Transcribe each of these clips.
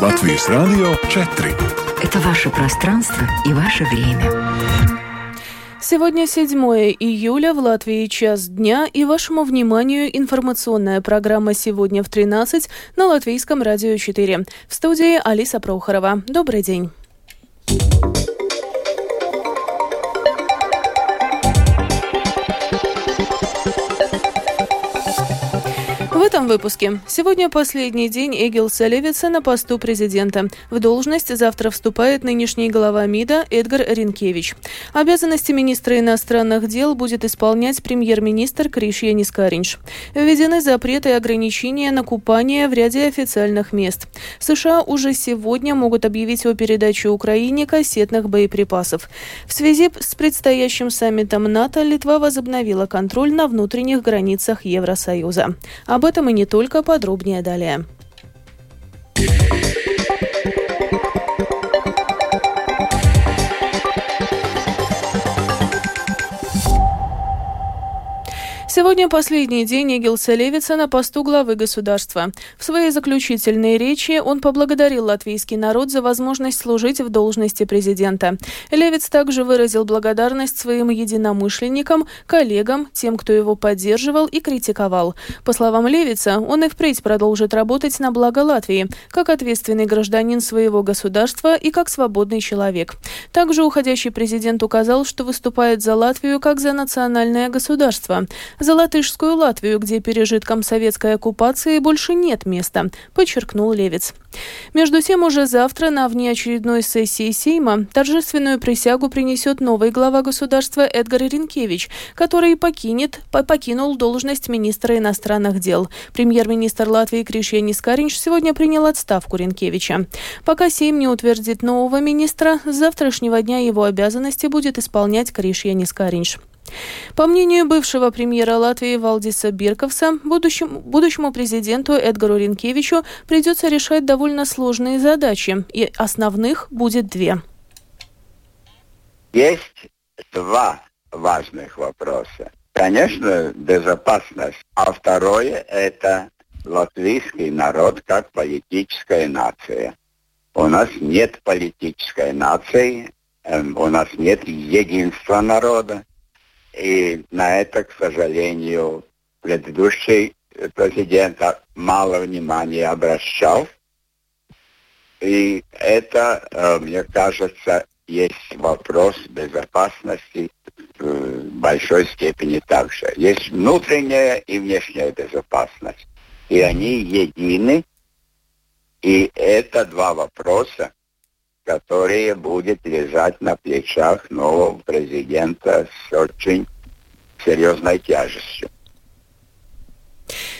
Латвийс Радио 4. Это ваше пространство и ваше время. Сегодня 7 июля, в Латвии час дня, и вашему вниманию информационная программа «Сегодня в 13» на Латвийском радио 4. В студии Алиса Прохорова. Добрый день. Этом выпуске. Сегодня последний день Эгилса Левица на посту президента. В должность завтра вступает нынешний глава МИДа Эдгар Ринкевич. Обязанности министра иностранных дел будет исполнять премьер-министр Кришья Нискаринш. Введены запреты и ограничения на купание в ряде официальных мест. США уже сегодня могут объявить о передаче Украине кассетных боеприпасов. В связи с предстоящим саммитом НАТО Литва возобновила контроль на внутренних границах Евросоюза. Об этом этом и не только подробнее далее. Сегодня последний день Эгилса Левица на посту главы государства. В своей заключительной речи он поблагодарил латвийский народ за возможность служить в должности президента. Левиц также выразил благодарность своим единомышленникам, коллегам, тем, кто его поддерживал и критиковал. По словам Левица, он и впредь продолжит работать на благо Латвии, как ответственный гражданин своего государства и как свободный человек. Также уходящий президент указал, что выступает за Латвию как за национальное государство за латышскую Латвию, где пережиткам советской оккупации больше нет места, подчеркнул Левец. Между тем, уже завтра на внеочередной сессии Сейма торжественную присягу принесет новый глава государства Эдгар Ренкевич, который покинет, покинул должность министра иностранных дел. Премьер-министр Латвии Кришья Нискаринч сегодня принял отставку Ренкевича. Пока Сейм не утвердит нового министра, с завтрашнего дня его обязанности будет исполнять Кришья Нискаринч. По мнению бывшего премьера Латвии Валдиса Бирковса, будущему, будущему президенту Эдгару Ренкевичу придется решать довольно сложные задачи, и основных будет две. Есть два важных вопроса. Конечно, безопасность, а второе – это латвийский народ как политическая нация. У нас нет политической нации, эм, у нас нет единства народа. И на это, к сожалению, предыдущий президент мало внимания обращал. И это, э, мне кажется, есть вопрос безопасности в большой степени также. Есть внутренняя и внешняя безопасность. И они едины. И это два вопроса, которые будет лежать на плечах нового президента с очень серьезной тяжестью.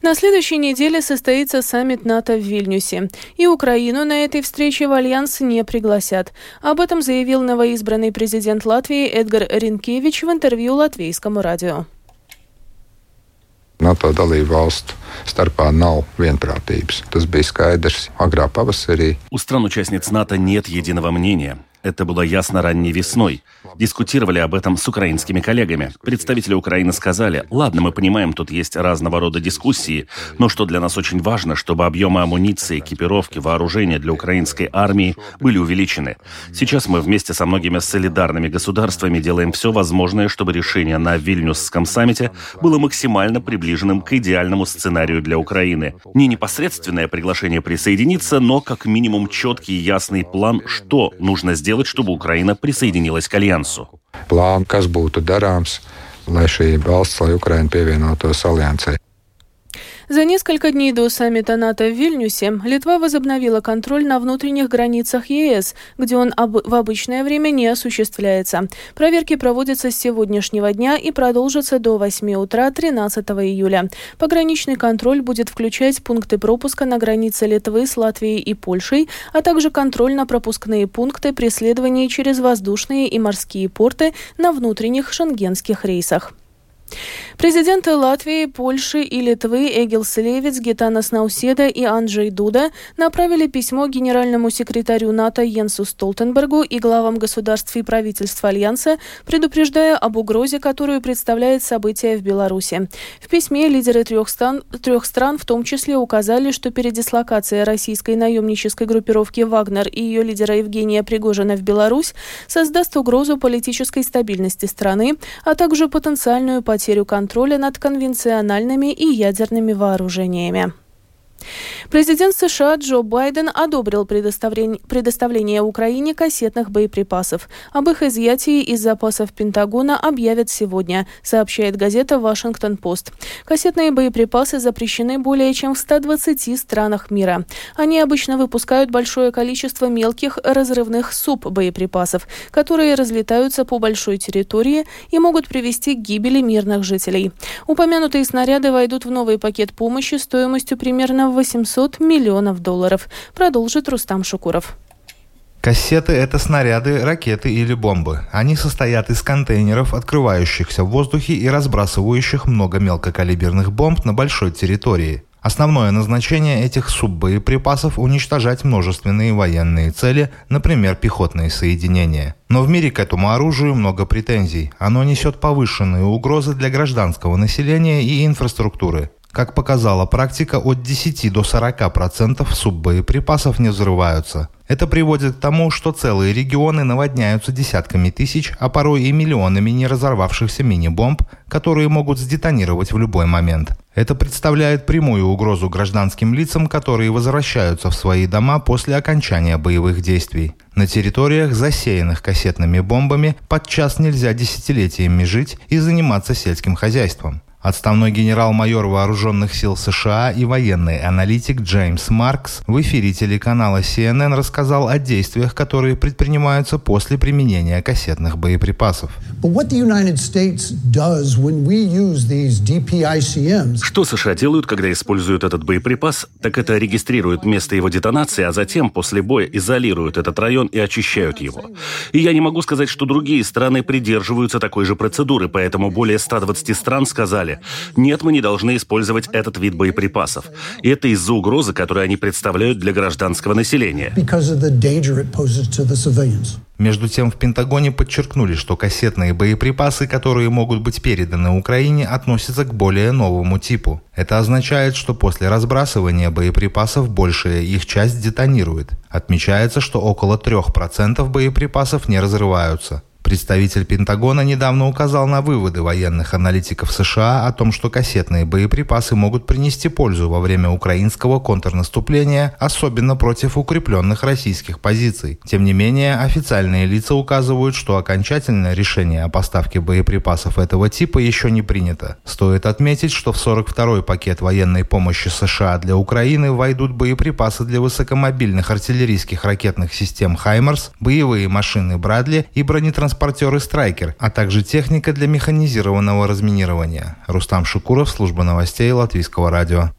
На следующей неделе состоится саммит НАТО в Вильнюсе. И Украину на этой встрече в Альянс не пригласят. Об этом заявил новоизбранный президент Латвии Эдгар Ринкевич в интервью латвийскому радио. NATO dalību valstu starpā nav vienprātības. Tas bija skaidrs agrā pavasarī. У стран-участниц НАТО нет единого мнения. Это было ясно ранней весной. Дискутировали об этом с украинскими коллегами. Представители Украины сказали, ладно, мы понимаем, тут есть разного рода дискуссии, но что для нас очень важно, чтобы объемы амуниции, экипировки, вооружения для украинской армии были увеличены. Сейчас мы вместе со многими солидарными государствами делаем все возможное, чтобы решение на Вильнюсском саммите было максимально приближенным к идеальному сценарию для Украины. Не непосредственное приглашение присоединиться, но как минимум четкий и ясный план, что нужно сделать сделать, чтобы Украина присоединилась к Альянсу? План, kas būtu darāms, lai šī valsts, lai Ukraina pievienotos aliansai. За несколько дней до саммита НАТО в Вильнюсе Литва возобновила контроль на внутренних границах ЕС, где он об... в обычное время не осуществляется. Проверки проводятся с сегодняшнего дня и продолжатся до 8 утра 13 июля. Пограничный контроль будет включать пункты пропуска на границе Литвы с Латвией и Польшей, а также контроль на пропускные пункты преследования через воздушные и морские порты на внутренних шенгенских рейсах. Президенты Латвии, Польши и Литвы Эгилс Левиц, Гитанас Науседа и Анджей Дуда направили письмо генеральному секретарю НАТО Йенсу Столтенбергу и главам государств и правительств Альянса, предупреждая об угрозе, которую представляет событие в Беларуси. В письме лидеры трех стран, трех стран в том числе указали, что передислокация российской наемнической группировки «Вагнер» и ее лидера Евгения Пригожина в Беларусь создаст угрозу политической стабильности страны, а также потенциальную потерю контроля над конвенциональными и ядерными вооружениями. Президент США Джо Байден одобрил предоставление, предоставление Украине кассетных боеприпасов. Об их изъятии из запасов Пентагона объявят сегодня, сообщает газета «Вашингтон-Пост». Кассетные боеприпасы запрещены более чем в 120 странах мира. Они обычно выпускают большое количество мелких разрывных суббоеприпасов, которые разлетаются по большой территории и могут привести к гибели мирных жителей. Упомянутые снаряды войдут в новый пакет помощи стоимостью примерно 800 миллионов долларов, продолжит Рустам Шукуров. Кассеты – это снаряды, ракеты или бомбы. Они состоят из контейнеров, открывающихся в воздухе и разбрасывающих много мелкокалиберных бомб на большой территории. Основное назначение этих суббоеприпасов – уничтожать множественные военные цели, например, пехотные соединения. Но в мире к этому оружию много претензий. Оно несет повышенные угрозы для гражданского населения и инфраструктуры. Как показала практика, от 10 до 40% суббоеприпасов не взрываются. Это приводит к тому, что целые регионы наводняются десятками тысяч, а порой и миллионами не разорвавшихся мини-бомб, которые могут сдетонировать в любой момент. Это представляет прямую угрозу гражданским лицам, которые возвращаются в свои дома после окончания боевых действий. На территориях, засеянных кассетными бомбами, подчас нельзя десятилетиями жить и заниматься сельским хозяйством. Отставной генерал-майор вооруженных сил США и военный аналитик Джеймс Маркс в эфире телеканала CNN рассказал о действиях, которые предпринимаются после применения кассетных боеприпасов. Что США делают, когда используют этот боеприпас, так это регистрируют место его детонации, а затем после боя изолируют этот район и очищают его. И я не могу сказать, что другие страны придерживаются такой же процедуры, поэтому более 120 стран сказали, сказали, нет, мы не должны использовать этот вид боеприпасов. И это из-за угрозы, которую они представляют для гражданского населения. Между тем, в Пентагоне подчеркнули, что кассетные боеприпасы, которые могут быть переданы Украине, относятся к более новому типу. Это означает, что после разбрасывания боеприпасов большая их часть детонирует. Отмечается, что около 3% боеприпасов не разрываются. Представитель Пентагона недавно указал на выводы военных аналитиков США о том, что кассетные боеприпасы могут принести пользу во время украинского контрнаступления, особенно против укрепленных российских позиций. Тем не менее, официальные лица указывают, что окончательное решение о поставке боеприпасов этого типа еще не принято. Стоит отметить, что в 42-й пакет военной помощи США для Украины войдут боеприпасы для высокомобильных артиллерийских ракетных систем «Хаймерс», боевые машины «Брадли» и бронетранспортеры транспортеры «Страйкер», а также техника для механизированного разминирования. Рустам Шукуров, служба новостей Латвийского радио.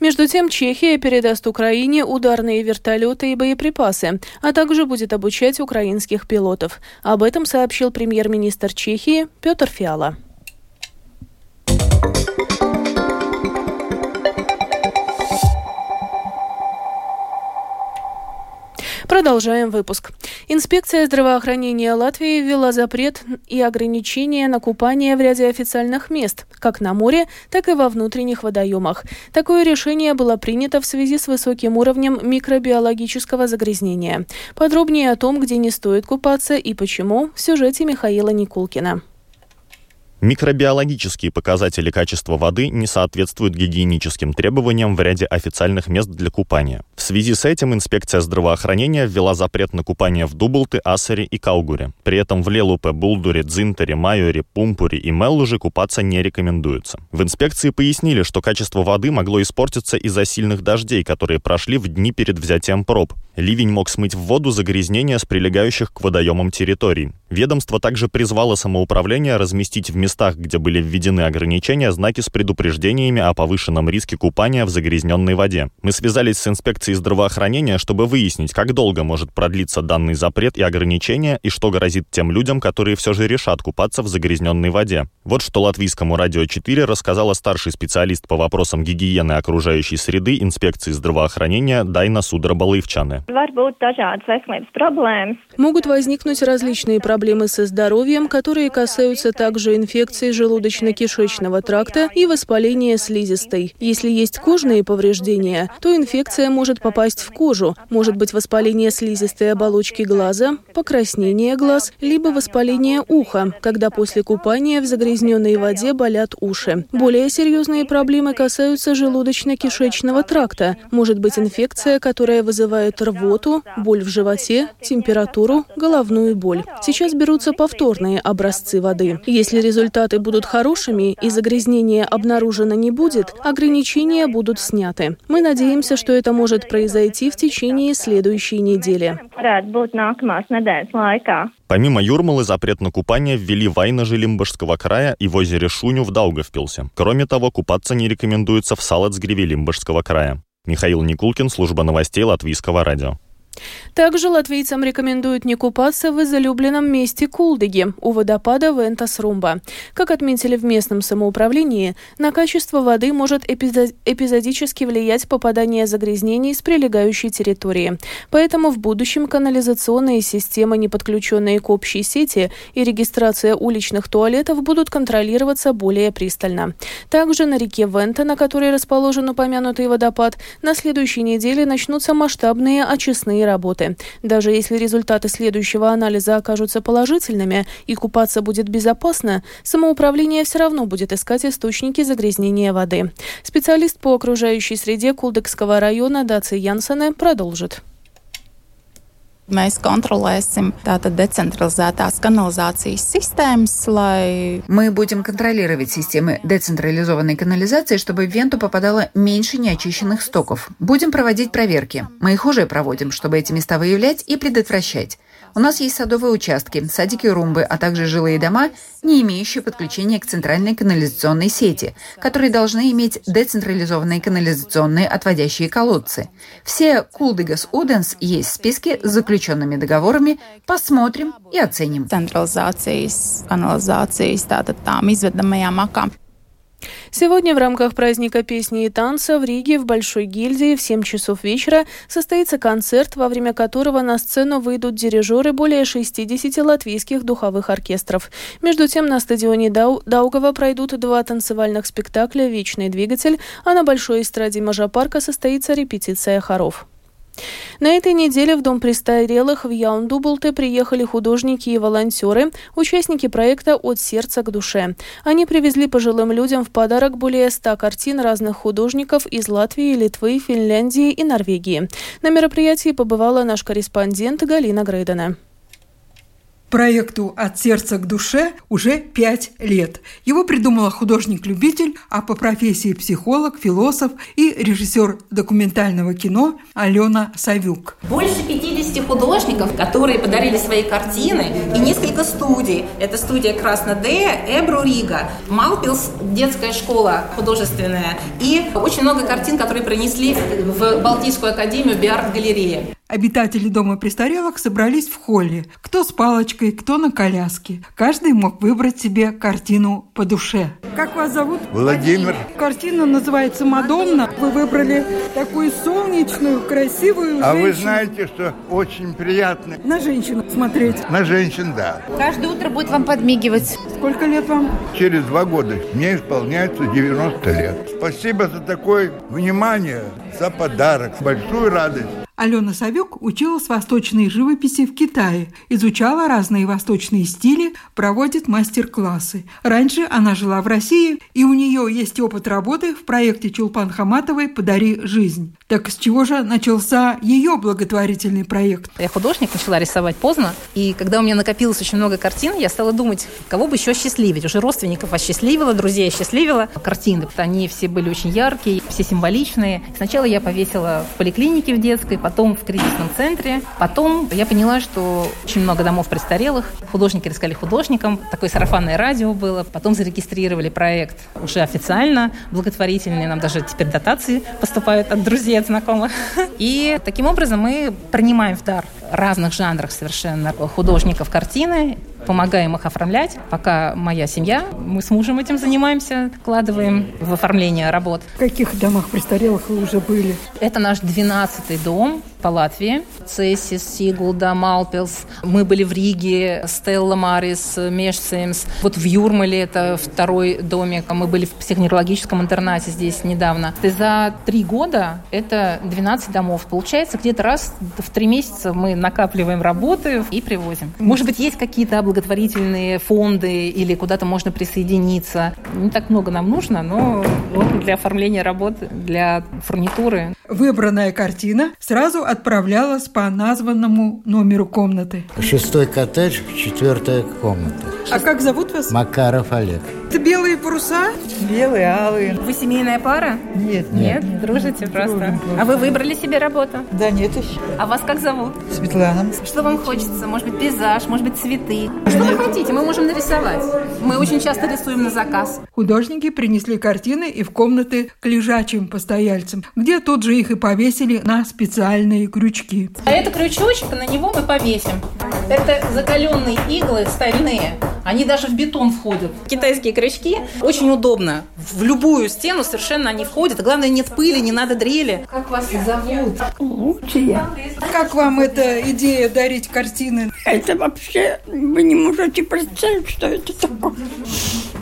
Между тем, Чехия передаст Украине ударные вертолеты и боеприпасы, а также будет обучать украинских пилотов. Об этом сообщил премьер-министр Чехии Петр Фиала. Продолжаем выпуск. Инспекция здравоохранения Латвии ввела запрет и ограничения на купание в ряде официальных мест, как на море, так и во внутренних водоемах. Такое решение было принято в связи с высоким уровнем микробиологического загрязнения. Подробнее о том, где не стоит купаться и почему, в сюжете Михаила Никулкина. Микробиологические показатели качества воды не соответствуют гигиеническим требованиям в ряде официальных мест для купания. В связи с этим инспекция здравоохранения ввела запрет на купание в Дублты, Ассере и Каугуре. При этом в Лелупе, Булдуре, Дзинтере, Майоре, Пумпуре и Меллуже купаться не рекомендуется. В инспекции пояснили, что качество воды могло испортиться из-за сильных дождей, которые прошли в дни перед взятием проб. Ливень мог смыть в воду загрязнения с прилегающих к водоемам территорий. Ведомство также призвало самоуправление разместить в местах, где были введены ограничения, знаки с предупреждениями о повышенном риске купания в загрязненной воде. Мы связались с инспекцией здравоохранения, чтобы выяснить, как долго может продлиться данный запрет и ограничения и что грозит тем людям, которые все же решат купаться в загрязненной воде. Вот что латвийскому радио 4 рассказала старший специалист по вопросам гигиены окружающей среды инспекции здравоохранения Дайна Судра Балаевчаны. Могут возникнуть различные проблемы проблемы со здоровьем, которые касаются также инфекции желудочно-кишечного тракта и воспаления слизистой. Если есть кожные повреждения, то инфекция может попасть в кожу. Может быть воспаление слизистой оболочки глаза, покраснение глаз, либо воспаление уха, когда после купания в загрязненной воде болят уши. Более серьезные проблемы касаются желудочно-кишечного тракта. Может быть инфекция, которая вызывает рвоту, боль в животе, температуру, головную боль. Сейчас сейчас берутся повторные образцы воды. Если результаты будут хорошими и загрязнения обнаружено не будет, ограничения будут сняты. Мы надеемся, что это может произойти в течение следующей недели. Помимо Юрмалы, запрет на купание ввели в Айнаже Лимбашского края и в озере Шуню в Даугавпилсе. Кроме того, купаться не рекомендуется в Салацгреве Лимбашского края. Михаил Никулкин, служба новостей Латвийского радио. Также латвийцам рекомендуют не купаться в изолюбленном месте Кулдыги у водопада Вентас-Румба. Как отметили в местном самоуправлении, на качество воды может эпизодически влиять попадание загрязнений с прилегающей территории. Поэтому в будущем канализационные системы, не подключенные к общей сети, и регистрация уличных туалетов будут контролироваться более пристально. Также на реке Вента, на которой расположен упомянутый водопад, на следующей неделе начнутся масштабные очистные работы. Даже если результаты следующего анализа окажутся положительными и купаться будет безопасно, самоуправление все равно будет искать источники загрязнения воды. Специалист по окружающей среде Кулдыкского района Даци Янсене продолжит. Mēs kontrolēsim tātad децентрализētās канализации системas, lai... Мы будем контролировать системы децентрализованной канализации, чтобы в Венту попадало меньше неочищенных стоков. Будем проводить проверки. Мы их уже проводим, чтобы эти места выявлять и предотвращать. У нас есть садовые участки, садики Румбы, а также жилые дома, не имеющие подключения к центральной канализационной сети, которые должны иметь децентрализованные канализационные отводящие колодцы. Все Кулдыгас Уденс есть в списке с заключенными договорами. Посмотрим и оценим. Канализācijas, tātad tām izvedamajām akām. Сегодня в рамках праздника песни и танца в Риге в Большой гильдии в 7 часов вечера состоится концерт, во время которого на сцену выйдут дирижеры более 60 латвийских духовых оркестров. Между тем на стадионе Дау Даугава пройдут два танцевальных спектакля «Вечный двигатель», а на Большой эстраде Мажапарка состоится репетиция хоров. На этой неделе в Дом престарелых в Яундублте приехали художники и волонтеры, участники проекта «От сердца к душе». Они привезли пожилым людям в подарок более 100 картин разных художников из Латвии, Литвы, Финляндии и Норвегии. На мероприятии побывала наш корреспондент Галина Грейдена. Проекту «От сердца к душе» уже пять лет. Его придумала художник-любитель, а по профессии психолог, философ и режиссер документального кино Алена Савюк. Больше 50 художников, которые подарили свои картины, и несколько студий. Это студия Краснодея, Эбру Рига, Малпилс, детская школа художественная, и очень много картин, которые принесли в Балтийскую академию Биарт-галерея. Обитатели дома престарелых собрались в холле. Кто с палочкой, кто на коляске. Каждый мог выбрать себе картину по душе. Как вас зовут? Владимир. Картина называется «Мадонна». Вы выбрали такую солнечную, красивую А женщину. вы знаете, что очень приятно... На женщину смотреть. На женщин, да. Каждое утро будет вам подмигивать. Сколько лет вам? Через два года мне исполняется 90 лет. Спасибо за такое внимание, за подарок. Большую радость. Алена Савюк училась восточной живописи в Китае, изучала разные восточные стили, проводит мастер-классы. Раньше она жила в России, и у нее есть опыт работы в проекте Чулпан Хаматовой «Подари жизнь». Так с чего же начался ее благотворительный проект? Я художник, начала рисовать поздно, и когда у меня накопилось очень много картин, я стала думать, кого бы еще счастливить. Уже родственников осчастливила, друзей осчастливила. Картины, они все были очень яркие, все символичные. Сначала я повесила в поликлинике в детской, потом в кризисном центре. Потом я поняла, что очень много домов престарелых. Художники искали художникам. Такое сарафанное радио было. Потом зарегистрировали проект уже официально, благотворительный. Нам даже теперь дотации поступают от друзей, от знакомых. И таким образом мы принимаем в дар разных жанрах совершенно художников картины, помогаем их оформлять. Пока моя семья, мы с мужем этим занимаемся, вкладываем в оформление работ. В каких домах престарелых вы уже были? Это наш 12-й дом по Латвии. Цесис, Сигулда, Малпилс. Мы были в Риге, Стелла Марис, Мешсеймс. Вот в Юрмале это второй домик. Мы были в психоневрологическом интернате здесь недавно. И за три года это 12 домов. Получается, где-то раз в три месяца мы накапливаем работы и привозим. Может быть, есть какие-то благотворительные фонды или куда-то можно присоединиться. Не так много нам нужно, но вот для оформления работ, для фурнитуры. Выбранная картина сразу отправлялась по названному номеру комнаты. Шестой коттедж, четвертая комната. А как зовут вас? Макаров Олег. Это белые паруса? Белые, алые. Вы семейная пара? Нет. Нет? нет дружите нет, просто? Дружим, а вы выбрали себе работу? Да нет еще. А вас как зовут? Светлана. Что вам хочется? Может быть, пейзаж, может быть, цветы? Что вы хотите? Мы можем нарисовать. Мы очень часто рисуем на заказ. Художники принесли картины и в комнаты к лежачим постояльцам, где тут же их и повесили на специальные крючки. А это крючочек, на него мы повесим. Это закаленные иглы стальные. Они даже в бетон входят. Китайские крючки очень удобно. В любую стену совершенно они входят. главное, нет пыли, не надо дрели. Как вас зовут? Лучшие. Как вам эта идея дарить картины? Это вообще, вы не можете представить, что это такое.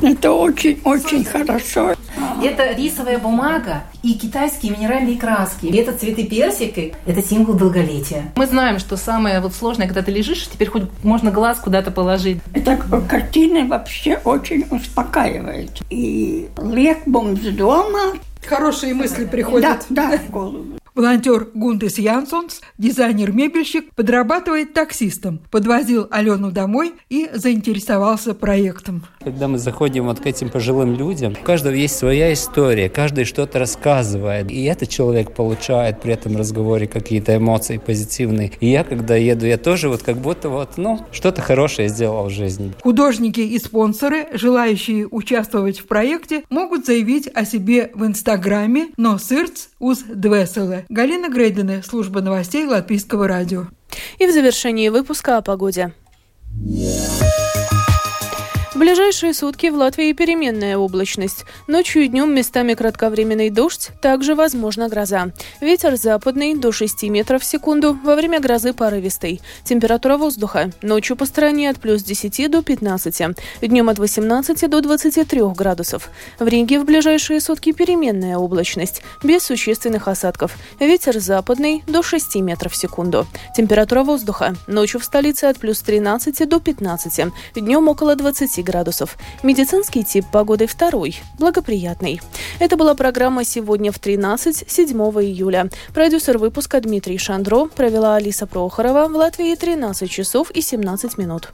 Это очень-очень хорошо. Это рисовая бумага и китайские минеральные краски. И это цветы персика, это символ долголетия. Мы знаем, что самое вот сложное, когда ты лежишь, теперь хоть можно глаз куда-то положить. Это картины вообще очень успокаивает. И легбом с дома Хорошие мысли приходят. Да, да, в голову. Волонтер Гундес Янсонс, дизайнер-мебельщик, подрабатывает таксистом, подвозил Алену домой и заинтересовался проектом. Когда мы заходим вот к этим пожилым людям, у каждого есть своя история, каждый что-то рассказывает, и этот человек получает при этом разговоре какие-то эмоции позитивные. И я, когда еду, я тоже вот как будто вот, ну, что-то хорошее сделал в жизни. Художники и спонсоры, желающие участвовать в проекте, могут заявить о себе в Инстаграме «Но сырц уз двеселе». Галина Грейдене, служба новостей Латвийского радио. И в завершении выпуска о погоде. В ближайшие сутки в Латвии переменная облачность. Ночью и днем местами кратковременный дождь, также возможна гроза. Ветер западный до 6 метров в секунду, во время грозы порывистый. Температура воздуха. Ночью по стране от плюс 10 до 15, днем от 18 до 23 градусов. В Риге в ближайшие сутки переменная облачность, без существенных осадков. Ветер западный до 6 метров в секунду. Температура воздуха. Ночью в столице от плюс 13 до 15, днем около 20 градусов. Медицинский тип погоды второй, благоприятный. Это была программа «Сегодня в 13, 7 июля». Продюсер выпуска Дмитрий Шандро провела Алиса Прохорова в Латвии 13 часов и 17 минут.